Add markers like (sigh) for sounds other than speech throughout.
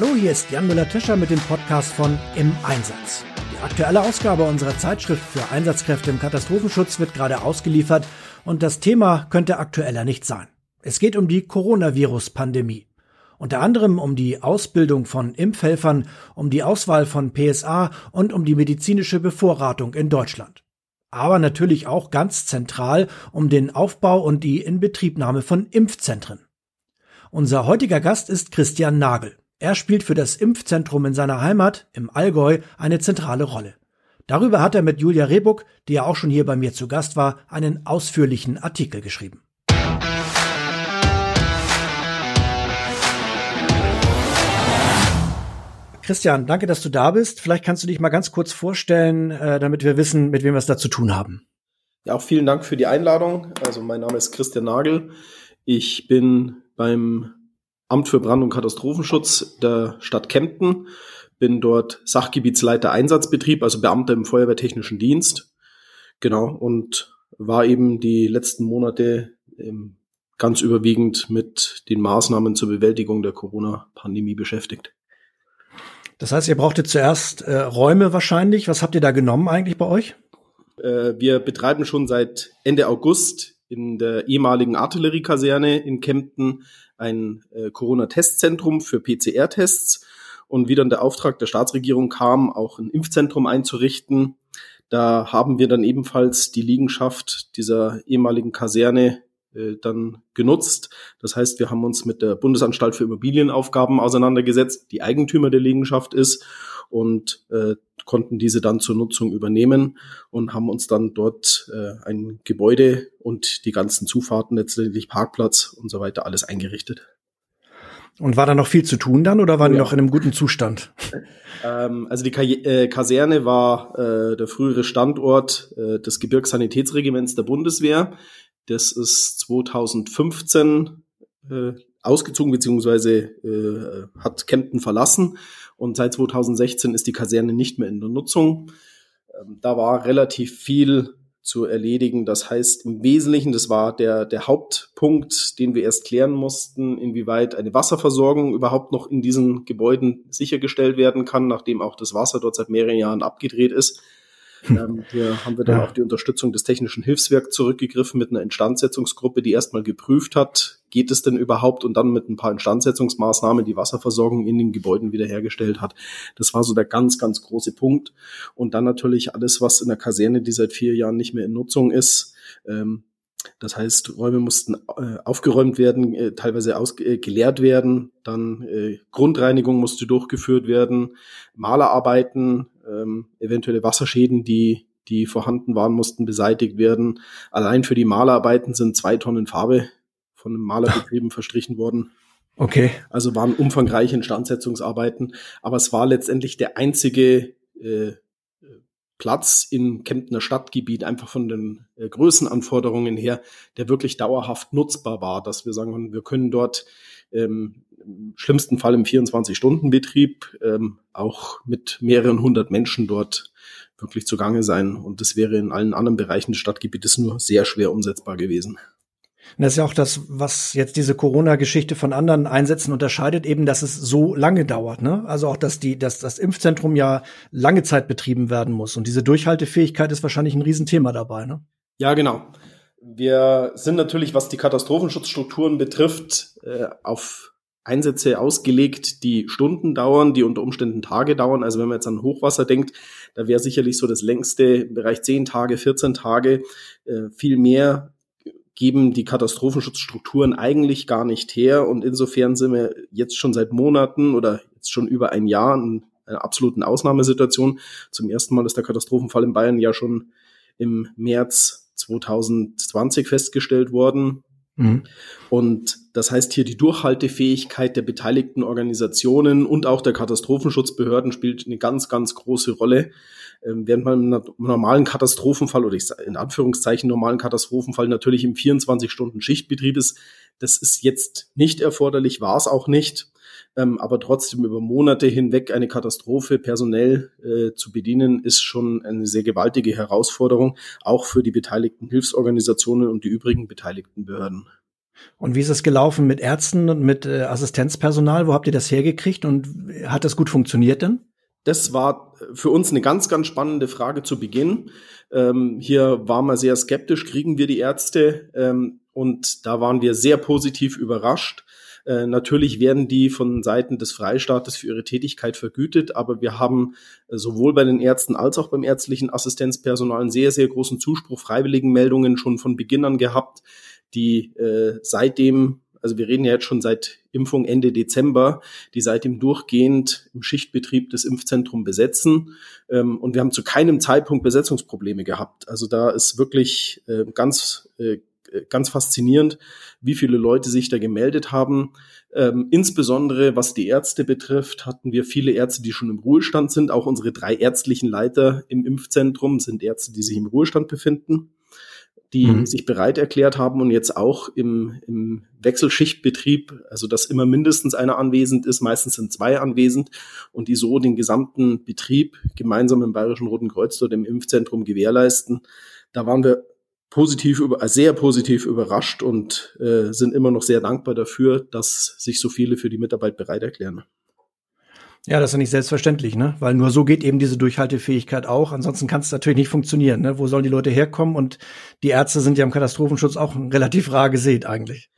Hallo, hier ist Jan Müller-Tischer mit dem Podcast von Im Einsatz. Die aktuelle Ausgabe unserer Zeitschrift für Einsatzkräfte im Katastrophenschutz wird gerade ausgeliefert und das Thema könnte aktueller nicht sein. Es geht um die Coronavirus-Pandemie. Unter anderem um die Ausbildung von Impfhelfern, um die Auswahl von PSA und um die medizinische Bevorratung in Deutschland. Aber natürlich auch ganz zentral um den Aufbau und die Inbetriebnahme von Impfzentren. Unser heutiger Gast ist Christian Nagel. Er spielt für das Impfzentrum in seiner Heimat, im Allgäu, eine zentrale Rolle. Darüber hat er mit Julia Rehbuck, die ja auch schon hier bei mir zu Gast war, einen ausführlichen Artikel geschrieben. Christian, danke, dass du da bist. Vielleicht kannst du dich mal ganz kurz vorstellen, äh, damit wir wissen, mit wem wir es da zu tun haben. Ja, auch vielen Dank für die Einladung. Also mein Name ist Christian Nagel. Ich bin beim Amt für Brand- und Katastrophenschutz der Stadt Kempten, bin dort Sachgebietsleiter Einsatzbetrieb, also Beamter im Feuerwehrtechnischen Dienst. Genau, und war eben die letzten Monate ähm, ganz überwiegend mit den Maßnahmen zur Bewältigung der Corona-Pandemie beschäftigt. Das heißt, ihr brauchtet zuerst äh, Räume wahrscheinlich. Was habt ihr da genommen eigentlich bei euch? Äh, wir betreiben schon seit Ende August in der ehemaligen Artilleriekaserne in Kempten ein äh, Corona-Testzentrum für PCR-Tests. Und wie dann der Auftrag der Staatsregierung kam, auch ein Impfzentrum einzurichten, da haben wir dann ebenfalls die Liegenschaft dieser ehemaligen Kaserne dann genutzt. Das heißt, wir haben uns mit der Bundesanstalt für Immobilienaufgaben auseinandergesetzt, die Eigentümer der Liegenschaft ist und äh, konnten diese dann zur Nutzung übernehmen und haben uns dann dort äh, ein Gebäude und die ganzen Zufahrten, letztendlich Parkplatz und so weiter, alles eingerichtet. Und war da noch viel zu tun dann oder waren ja. die noch in einem guten Zustand? (laughs) Ähm, also die Ka äh, Kaserne war äh, der frühere Standort äh, des Gebirgssanitätsregiments der Bundeswehr. Das ist 2015 äh, ausgezogen beziehungsweise äh, hat Kempten verlassen und seit 2016 ist die Kaserne nicht mehr in der Nutzung. Ähm, da war relativ viel zu erledigen. Das heißt im Wesentlichen, das war der, der Hauptpunkt, den wir erst klären mussten, inwieweit eine Wasserversorgung überhaupt noch in diesen Gebäuden sichergestellt werden kann, nachdem auch das Wasser dort seit mehreren Jahren abgedreht ist. Ähm, hier haben wir dann ja. auf die Unterstützung des Technischen Hilfswerks zurückgegriffen mit einer Instandsetzungsgruppe, die erstmal geprüft hat, geht es denn überhaupt und dann mit ein paar Instandsetzungsmaßnahmen die Wasserversorgung in den Gebäuden wiederhergestellt hat. Das war so der ganz, ganz große Punkt. Und dann natürlich alles, was in der Kaserne, die seit vier Jahren nicht mehr in Nutzung ist, ähm, das heißt, Räume mussten äh, aufgeräumt werden, äh, teilweise äh, geleert werden, dann äh, Grundreinigung musste durchgeführt werden, Malerarbeiten, ähm, eventuelle Wasserschäden, die, die vorhanden waren, mussten beseitigt werden. Allein für die Malerarbeiten sind zwei Tonnen Farbe von den Malerbetrieben (laughs) verstrichen worden. Okay. Also waren umfangreiche Instandsetzungsarbeiten, aber es war letztendlich der einzige äh, Platz im Kemptner Stadtgebiet einfach von den äh, Größenanforderungen her, der wirklich dauerhaft nutzbar war, dass wir sagen, wir können dort ähm, im schlimmsten Fall im 24-Stunden-Betrieb ähm, auch mit mehreren hundert Menschen dort wirklich zugange sein. Und das wäre in allen anderen Bereichen des Stadtgebietes nur sehr schwer umsetzbar gewesen. Und das ist ja auch das, was jetzt diese Corona-Geschichte von anderen Einsätzen unterscheidet, eben, dass es so lange dauert. Ne? Also auch, dass die, dass das Impfzentrum ja lange Zeit betrieben werden muss. Und diese Durchhaltefähigkeit ist wahrscheinlich ein Riesenthema dabei. Ne? Ja, genau. Wir sind natürlich, was die Katastrophenschutzstrukturen betrifft, äh, auf Einsätze ausgelegt, die Stunden dauern, die unter Umständen Tage dauern. Also wenn man jetzt an Hochwasser denkt, da wäre sicherlich so das längste Bereich 10 Tage, 14 Tage. Äh, viel mehr geben die Katastrophenschutzstrukturen eigentlich gar nicht her. Und insofern sind wir jetzt schon seit Monaten oder jetzt schon über ein Jahr in einer absoluten Ausnahmesituation. Zum ersten Mal ist der Katastrophenfall in Bayern ja schon im März 2020 festgestellt worden. Mhm. Und das heißt hier, die Durchhaltefähigkeit der beteiligten Organisationen und auch der Katastrophenschutzbehörden spielt eine ganz, ganz große Rolle. Ähm, während man im normalen Katastrophenfall oder ich sage in Anführungszeichen normalen Katastrophenfall natürlich im 24-Stunden-Schichtbetrieb ist, das ist jetzt nicht erforderlich, war es auch nicht ähm, aber trotzdem über Monate hinweg eine Katastrophe personell äh, zu bedienen, ist schon eine sehr gewaltige Herausforderung, auch für die beteiligten Hilfsorganisationen und die übrigen beteiligten Behörden. Und wie ist es gelaufen mit Ärzten und mit äh, Assistenzpersonal? Wo habt ihr das hergekriegt und hat das gut funktioniert denn? Das war für uns eine ganz, ganz spannende Frage zu Beginn. Ähm, hier waren wir sehr skeptisch, kriegen wir die Ärzte? Ähm, und da waren wir sehr positiv überrascht. Äh, natürlich werden die von Seiten des Freistaates für ihre Tätigkeit vergütet, aber wir haben äh, sowohl bei den Ärzten als auch beim ärztlichen Assistenzpersonal einen sehr, sehr großen Zuspruch, Freiwilligenmeldungen schon von Beginn an gehabt, die äh, seitdem also wir reden ja jetzt schon seit Impfung Ende Dezember, die seitdem durchgehend im Schichtbetrieb das Impfzentrum besetzen. Ähm, und wir haben zu keinem Zeitpunkt Besetzungsprobleme gehabt. Also da ist wirklich äh, ganz ganz faszinierend, wie viele Leute sich da gemeldet haben. Ähm, insbesondere was die Ärzte betrifft, hatten wir viele Ärzte, die schon im Ruhestand sind. Auch unsere drei ärztlichen Leiter im Impfzentrum sind Ärzte, die sich im Ruhestand befinden, die mhm. sich bereit erklärt haben und jetzt auch im, im Wechselschichtbetrieb, also dass immer mindestens einer anwesend ist, meistens sind zwei anwesend und die so den gesamten Betrieb gemeinsam im Bayerischen Roten Kreuz dort im Impfzentrum gewährleisten. Da waren wir positiv über, sehr positiv überrascht und äh, sind immer noch sehr dankbar dafür, dass sich so viele für die Mitarbeit bereit erklären. Ja, das ist ja nicht selbstverständlich, ne? Weil nur so geht eben diese Durchhaltefähigkeit auch. Ansonsten kann es natürlich nicht funktionieren. Ne? Wo sollen die Leute herkommen? Und die Ärzte sind ja im Katastrophenschutz auch relativ rar gesät eigentlich.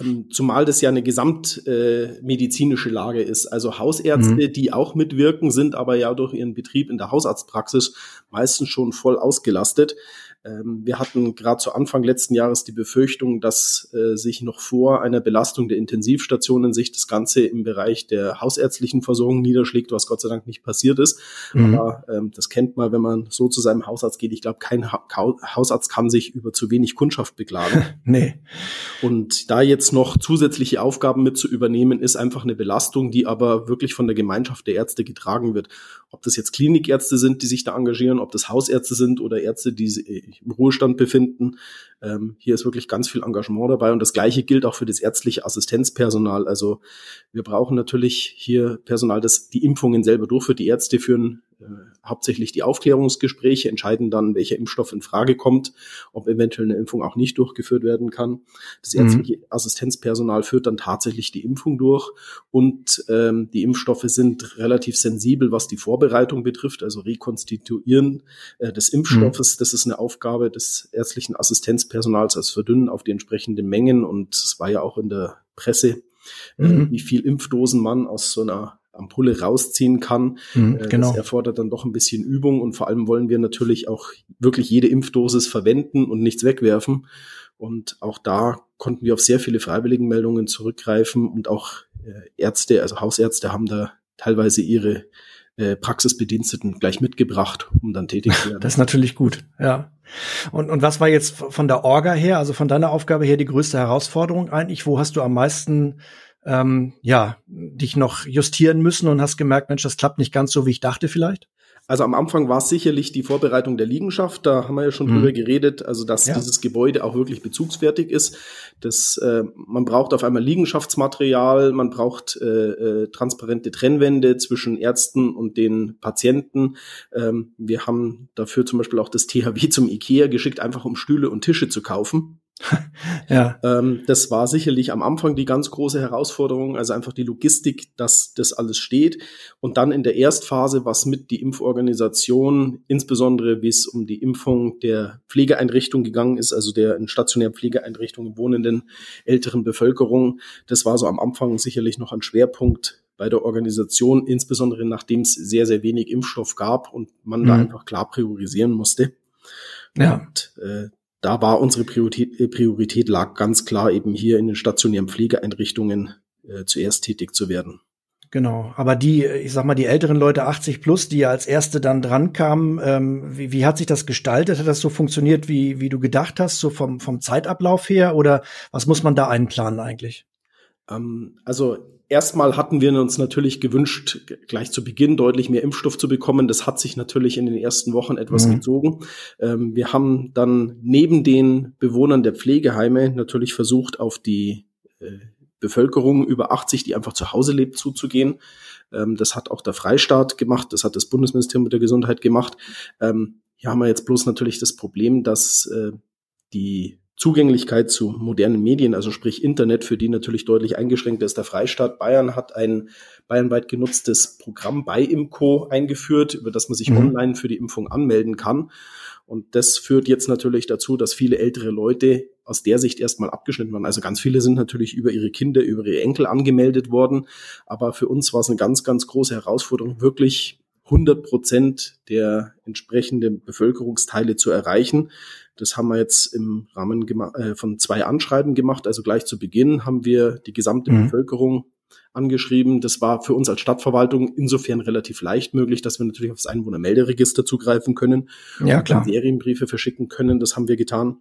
Ähm, zumal das ja eine gesamtmedizinische äh, Lage ist. Also Hausärzte, mhm. die auch mitwirken, sind aber ja durch ihren Betrieb in der Hausarztpraxis meistens schon voll ausgelastet. Ähm, wir hatten gerade zu Anfang letzten Jahres die Befürchtung, dass äh, sich noch vor einer Belastung der Intensivstationen sich das Ganze im Bereich der hausärztlichen Versorgung niederschlägt, was Gott sei Dank nicht passiert ist. Mhm. Aber ähm, das kennt man, wenn man so zu seinem Hausarzt geht. Ich glaube, kein ha Hausarzt kann sich über zu wenig Kundschaft beklagen. (laughs) nee. Und da jetzt noch zusätzliche Aufgaben mit zu übernehmen, ist einfach eine Belastung, die aber wirklich von der Gemeinschaft der Ärzte getragen wird. Ob das jetzt Klinikärzte sind, die sich da engagieren, ob das Hausärzte sind oder Ärzte, die sich im Ruhestand befinden. Ähm, hier ist wirklich ganz viel Engagement dabei und das Gleiche gilt auch für das ärztliche Assistenzpersonal. Also wir brauchen natürlich hier Personal, das die Impfungen selber durchführt. Die Ärzte führen hauptsächlich die Aufklärungsgespräche, entscheiden dann, welcher Impfstoff in Frage kommt, ob eventuell eine Impfung auch nicht durchgeführt werden kann. Das mhm. ärztliche mhm. Assistenzpersonal führt dann tatsächlich die Impfung durch und ähm, die Impfstoffe sind relativ sensibel, was die Vorbereitung betrifft, also Rekonstituieren äh, des Impfstoffes. Mhm. Das ist eine Aufgabe des ärztlichen Assistenzpersonals, als Verdünnen auf die entsprechenden Mengen und es war ja auch in der Presse, äh, mhm. äh, wie viel Impfdosen man aus so einer Ampulle rausziehen kann. Mhm, äh, genau. Das erfordert dann doch ein bisschen Übung und vor allem wollen wir natürlich auch wirklich jede Impfdosis verwenden und nichts wegwerfen. Und auch da konnten wir auf sehr viele Freiwilligenmeldungen zurückgreifen und auch äh, Ärzte, also Hausärzte haben da teilweise ihre äh, Praxisbediensteten gleich mitgebracht, um dann tätig zu (laughs) werden. Das ist natürlich gut, ja. Und, und was war jetzt von der Orga her, also von deiner Aufgabe her, die größte Herausforderung eigentlich? Wo hast du am meisten ähm, ja, dich noch justieren müssen und hast gemerkt, Mensch, das klappt nicht ganz so, wie ich dachte vielleicht? Also am Anfang war es sicherlich die Vorbereitung der Liegenschaft, da haben wir ja schon mhm. drüber geredet, also dass ja. dieses Gebäude auch wirklich bezugsfertig ist. Das, äh, man braucht auf einmal Liegenschaftsmaterial, man braucht äh, äh, transparente Trennwände zwischen Ärzten und den Patienten. Ähm, wir haben dafür zum Beispiel auch das THW zum IKEA geschickt, einfach um Stühle und Tische zu kaufen. Ja. Ähm, das war sicherlich am Anfang die ganz große Herausforderung, also einfach die Logistik, dass das alles steht. Und dann in der Erstphase, was mit die Impforganisation, insbesondere wie es um die Impfung der Pflegeeinrichtung gegangen ist, also der in stationären Pflegeeinrichtungen wohnenden älteren Bevölkerung, das war so am Anfang sicherlich noch ein Schwerpunkt bei der Organisation, insbesondere nachdem es sehr, sehr wenig Impfstoff gab und man mhm. da einfach klar priorisieren musste. Ja. Und äh, da war unsere Priorität, äh, Priorität lag ganz klar eben hier in den stationären Pflegeeinrichtungen äh, zuerst tätig zu werden. Genau, aber die, ich sag mal, die älteren Leute 80 plus, die ja als erste dann dran kamen, ähm, wie, wie hat sich das gestaltet? Hat das so funktioniert, wie, wie du gedacht hast, so vom, vom Zeitablauf her? Oder was muss man da einplanen eigentlich? Ähm, also erstmal hatten wir uns natürlich gewünscht, gleich zu Beginn deutlich mehr Impfstoff zu bekommen. Das hat sich natürlich in den ersten Wochen etwas mhm. gezogen. Ähm, wir haben dann neben den Bewohnern der Pflegeheime natürlich versucht, auf die äh, Bevölkerung über 80, die einfach zu Hause lebt, zuzugehen. Ähm, das hat auch der Freistaat gemacht, das hat das Bundesministerium der Gesundheit gemacht. Ähm, hier haben wir jetzt bloß natürlich das Problem, dass äh, die Zugänglichkeit zu modernen Medien, also sprich Internet, für die natürlich deutlich eingeschränkt ist. Der Freistaat Bayern hat ein bayernweit genutztes Programm bei Imco eingeführt, über das man sich mhm. online für die Impfung anmelden kann. Und das führt jetzt natürlich dazu, dass viele ältere Leute aus der Sicht erstmal abgeschnitten waren. Also ganz viele sind natürlich über ihre Kinder, über ihre Enkel angemeldet worden. Aber für uns war es eine ganz, ganz große Herausforderung, wirklich 100 Prozent der entsprechenden Bevölkerungsteile zu erreichen. Das haben wir jetzt im Rahmen äh, von zwei Anschreiben gemacht. Also gleich zu Beginn haben wir die gesamte mhm. Bevölkerung angeschrieben. Das war für uns als Stadtverwaltung insofern relativ leicht möglich, dass wir natürlich aufs Einwohnermelderegister zugreifen können ja, und klar. Serienbriefe verschicken können. Das haben wir getan.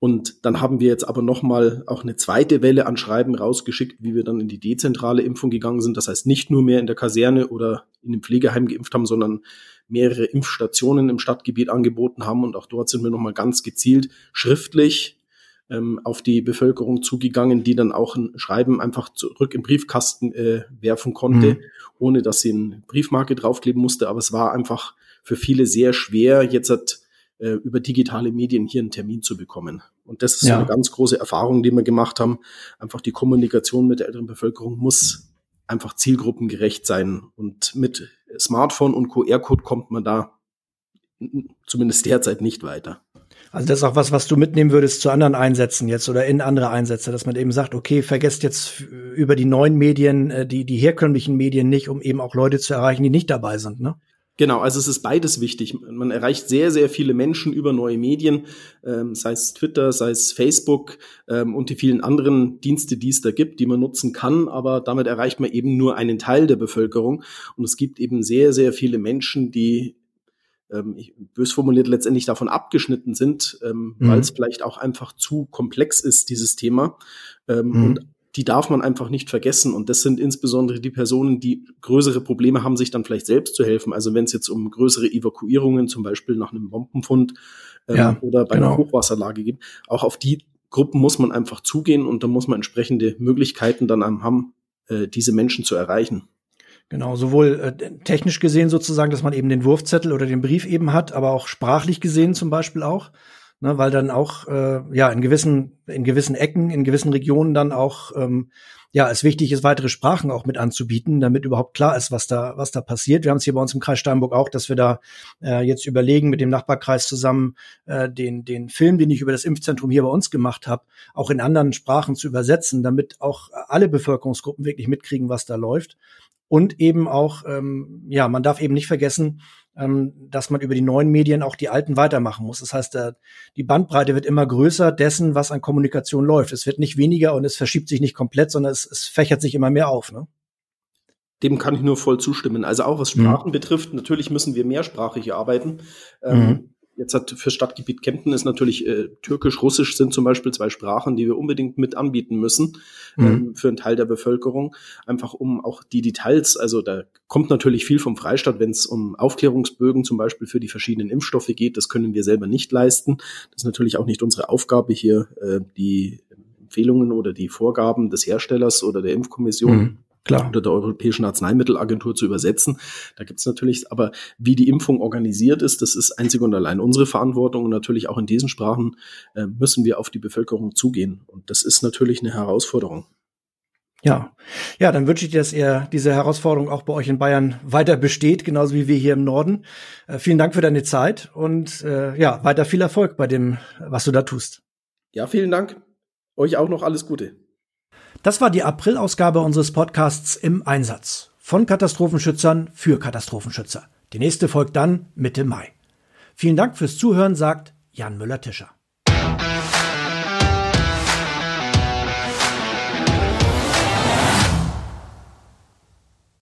Und dann haben wir jetzt aber nochmal auch eine zweite Welle an Schreiben rausgeschickt, wie wir dann in die dezentrale Impfung gegangen sind. Das heißt, nicht nur mehr in der Kaserne oder in dem Pflegeheim geimpft haben, sondern mehrere Impfstationen im Stadtgebiet angeboten haben. Und auch dort sind wir nochmal ganz gezielt schriftlich ähm, auf die Bevölkerung zugegangen, die dann auch ein Schreiben einfach zurück im Briefkasten äh, werfen konnte, mhm. ohne dass sie eine Briefmarke draufkleben musste. Aber es war einfach für viele sehr schwer, jetzt hat, äh, über digitale Medien hier einen Termin zu bekommen. Und das ist ja. so eine ganz große Erfahrung, die wir gemacht haben. Einfach die Kommunikation mit der älteren Bevölkerung muss einfach zielgruppengerecht sein. Und mit Smartphone und QR-Code kommt man da zumindest derzeit nicht weiter. Also das ist auch was, was du mitnehmen würdest zu anderen Einsätzen jetzt oder in andere Einsätze, dass man eben sagt, okay, vergesst jetzt über die neuen Medien, äh, die, die herkömmlichen Medien nicht, um eben auch Leute zu erreichen, die nicht dabei sind, ne? Genau, also es ist beides wichtig. Man erreicht sehr, sehr viele Menschen über neue Medien, ähm, sei es Twitter, sei es Facebook ähm, und die vielen anderen Dienste, die es da gibt, die man nutzen kann. Aber damit erreicht man eben nur einen Teil der Bevölkerung. Und es gibt eben sehr, sehr viele Menschen, die ähm, bös formuliert letztendlich davon abgeschnitten sind, ähm, mhm. weil es vielleicht auch einfach zu komplex ist, dieses Thema. Ähm, mhm. Und die darf man einfach nicht vergessen. Und das sind insbesondere die Personen, die größere Probleme haben, sich dann vielleicht selbst zu helfen. Also wenn es jetzt um größere Evakuierungen, zum Beispiel nach einem Bombenfund ähm, ja, oder bei genau. einer Hochwasserlage geht, auch auf die Gruppen muss man einfach zugehen und da muss man entsprechende Möglichkeiten dann haben, äh, diese Menschen zu erreichen. Genau, sowohl äh, technisch gesehen sozusagen, dass man eben den Wurfzettel oder den Brief eben hat, aber auch sprachlich gesehen zum Beispiel auch ne, weil dann auch äh, ja in gewissen in gewissen Ecken, in gewissen Regionen dann auch ähm, ja es wichtig ist, weitere Sprachen auch mit anzubieten, damit überhaupt klar ist, was da was da passiert. Wir haben es hier bei uns im Kreis Steinburg auch, dass wir da äh, jetzt überlegen mit dem Nachbarkreis zusammen äh, den den Film, den ich über das Impfzentrum hier bei uns gemacht habe, auch in anderen Sprachen zu übersetzen, damit auch alle Bevölkerungsgruppen wirklich mitkriegen, was da läuft. Und eben auch, ähm, ja, man darf eben nicht vergessen, dass man über die neuen Medien auch die alten weitermachen muss. Das heißt, die Bandbreite wird immer größer dessen, was an Kommunikation läuft. Es wird nicht weniger und es verschiebt sich nicht komplett, sondern es, es fächert sich immer mehr auf. Ne? Dem kann ich nur voll zustimmen. Also auch was Sprachen mhm. betrifft, natürlich müssen wir mehrsprachig arbeiten. Ähm, mhm. Jetzt hat für Stadtgebiet Kempten ist natürlich äh, Türkisch, Russisch sind zum Beispiel zwei Sprachen, die wir unbedingt mit anbieten müssen mhm. ähm, für einen Teil der Bevölkerung. Einfach um auch die Details, also da kommt natürlich viel vom Freistaat, wenn es um Aufklärungsbögen zum Beispiel für die verschiedenen Impfstoffe geht. Das können wir selber nicht leisten. Das ist natürlich auch nicht unsere Aufgabe hier, äh, die Empfehlungen oder die Vorgaben des Herstellers oder der Impfkommission mhm Klar. oder der Europäischen Arzneimittelagentur zu übersetzen. Da gibt es natürlich, aber wie die Impfung organisiert ist, das ist einzig und allein unsere Verantwortung und natürlich auch in diesen Sprachen äh, müssen wir auf die Bevölkerung zugehen. Und das ist natürlich eine Herausforderung. Ja, ja, dann wünsche ich dir, dass ihr diese Herausforderung auch bei euch in Bayern weiter besteht, genauso wie wir hier im Norden. Äh, vielen Dank für deine Zeit und äh, ja, weiter viel Erfolg bei dem, was du da tust. Ja, vielen Dank. Euch auch noch alles Gute. Das war die April-Ausgabe unseres Podcasts im Einsatz. Von Katastrophenschützern für Katastrophenschützer. Die nächste folgt dann Mitte Mai. Vielen Dank fürs Zuhören, sagt Jan Müller-Tischer.